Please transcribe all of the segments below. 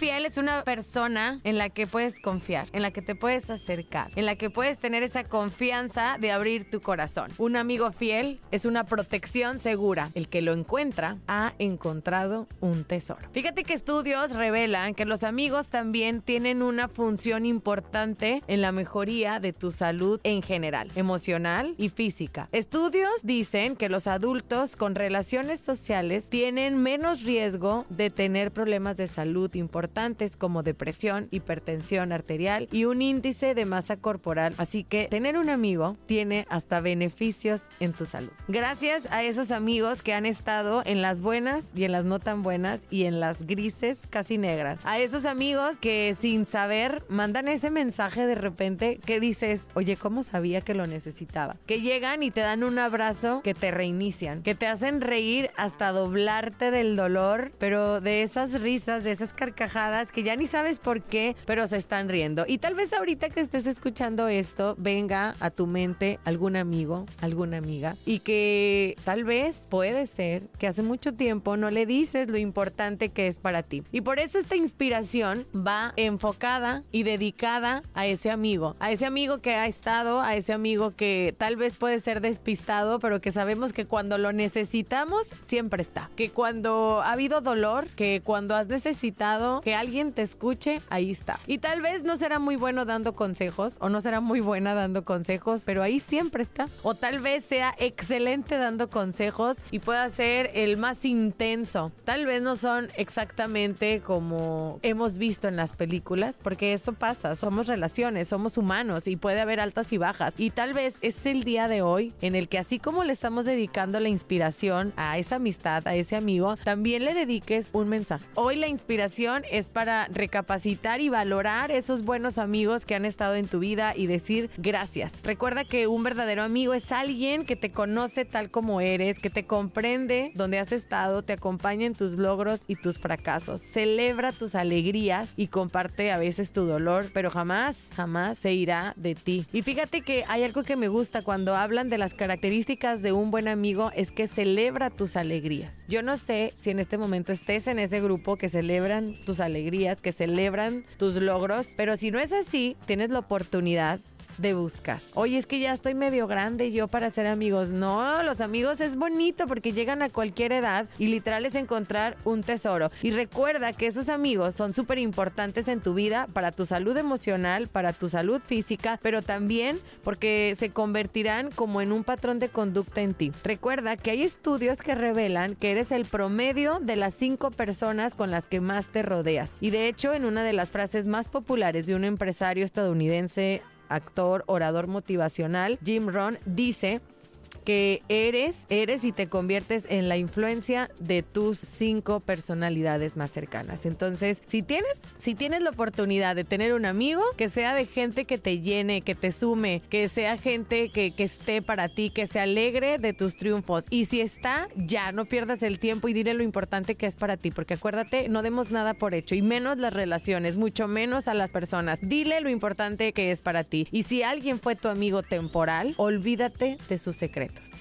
Fiel es una persona en la que puedes confiar, en la que te puedes acercar, en la que puedes tener esa confianza de abrir tu corazón. Un amigo fiel es una protección segura. El que lo encuentra ha encontrado un tesoro. Fíjate que estudios revelan que los amigos también tienen una función importante en la mejoría de tu salud en general, emocional y física. Estudios dicen que los adultos con relaciones sociales tienen menos riesgo de tener problemas de salud importantes como depresión, hipertensión arterial y un índice de masa corporal. Así que tener un amigo tiene hasta beneficios en tu salud. Gracias a esos amigos que han estado en las buenas y en las no tan buenas y en las grises casi negras. A esos amigos que sin saber mandan ese mensaje de repente que dices, oye, ¿cómo sabía que lo necesitaba? Que llegan y te dan un abrazo que te reinician, que te hacen reír hasta doblarte del dolor, pero de esas risas, de esas carcajadas que ya ni sabes por qué, pero se están riendo. Y tal vez ahorita que estés escuchando esto, venga a tu mente algún amigo, alguna amiga, y que tal vez puede ser que hace mucho tiempo no le dices lo importante que es para ti. Y por eso esta inspiración va enfocada y dedicada a ese amigo, a ese amigo que ha estado, a ese amigo que tal vez puede ser despistado, pero que sabemos que cuando lo necesitamos, siempre está. Que cuando ha habido dolor, que cuando has necesitado que alguien te escuche, ahí está. Y tal vez no será muy bueno dando consejos o no será muy buena dando consejos, pero ahí siempre está. O tal vez sea excelente dando consejos y pueda ser el más intenso. Tal vez no son exactamente como hemos visto en las películas, porque eso pasa, somos relaciones, somos humanos y puede haber altas y bajas. Y tal vez es el día de hoy en el que así como le estamos dedicando la inspiración a esa amistad, a ese amigo, también le dediques un mensaje. Hoy la inspiración es para recapacitar y valorar esos buenos amigos que han estado en tu vida y decir gracias. Recuerda que un verdadero amigo es alguien que te conoce tal como eres, que te comprende donde has estado, te acompaña en tus logros y tus fracasos, celebra tus alegrías y comparte a veces tu dolor, pero jamás, jamás se irá de ti. Y fíjate que hay algo que me gusta cuando hablan de las características de un buen amigo, es que celebra tus alegrías. Yo no sé si en este momento estés en ese grupo que celebran tus alegrías, que celebran tus logros, pero si no es así, tienes la oportunidad de buscar. Oye, es que ya estoy medio grande yo para ser amigos. No, los amigos es bonito porque llegan a cualquier edad y literal es encontrar un tesoro. Y recuerda que esos amigos son súper importantes en tu vida para tu salud emocional, para tu salud física, pero también porque se convertirán como en un patrón de conducta en ti. Recuerda que hay estudios que revelan que eres el promedio de las cinco personas con las que más te rodeas. Y de hecho, en una de las frases más populares de un empresario estadounidense actor, orador motivacional, Jim Rohn, dice que eres, eres y te conviertes en la influencia de tus cinco personalidades más cercanas. Entonces, si tienes, si tienes la oportunidad de tener un amigo que sea de gente que te llene, que te sume, que sea gente que, que esté para ti, que se alegre de tus triunfos. Y si está, ya no pierdas el tiempo y dile lo importante que es para ti, porque acuérdate, no demos nada por hecho y menos las relaciones, mucho menos a las personas. Dile lo importante que es para ti. Y si alguien fue tu amigo temporal, olvídate de sus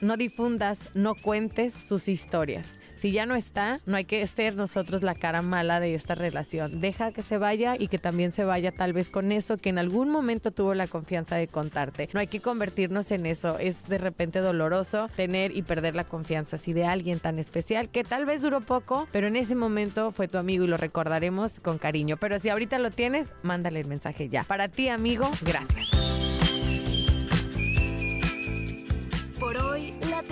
No difundas, no cuentes sus historias. Si ya no está, no hay que ser nosotros la cara mala de esta relación. Deja que se vaya y que también se vaya tal vez con eso que en algún momento tuvo la confianza de contarte. No hay que convertirnos en eso. Es de repente doloroso tener y perder la confianza así de alguien tan especial que tal vez duró poco, pero en ese momento fue tu amigo y lo recordaremos con cariño. Pero si ahorita lo tienes, mándale el mensaje ya. Para ti, amigo, gracias.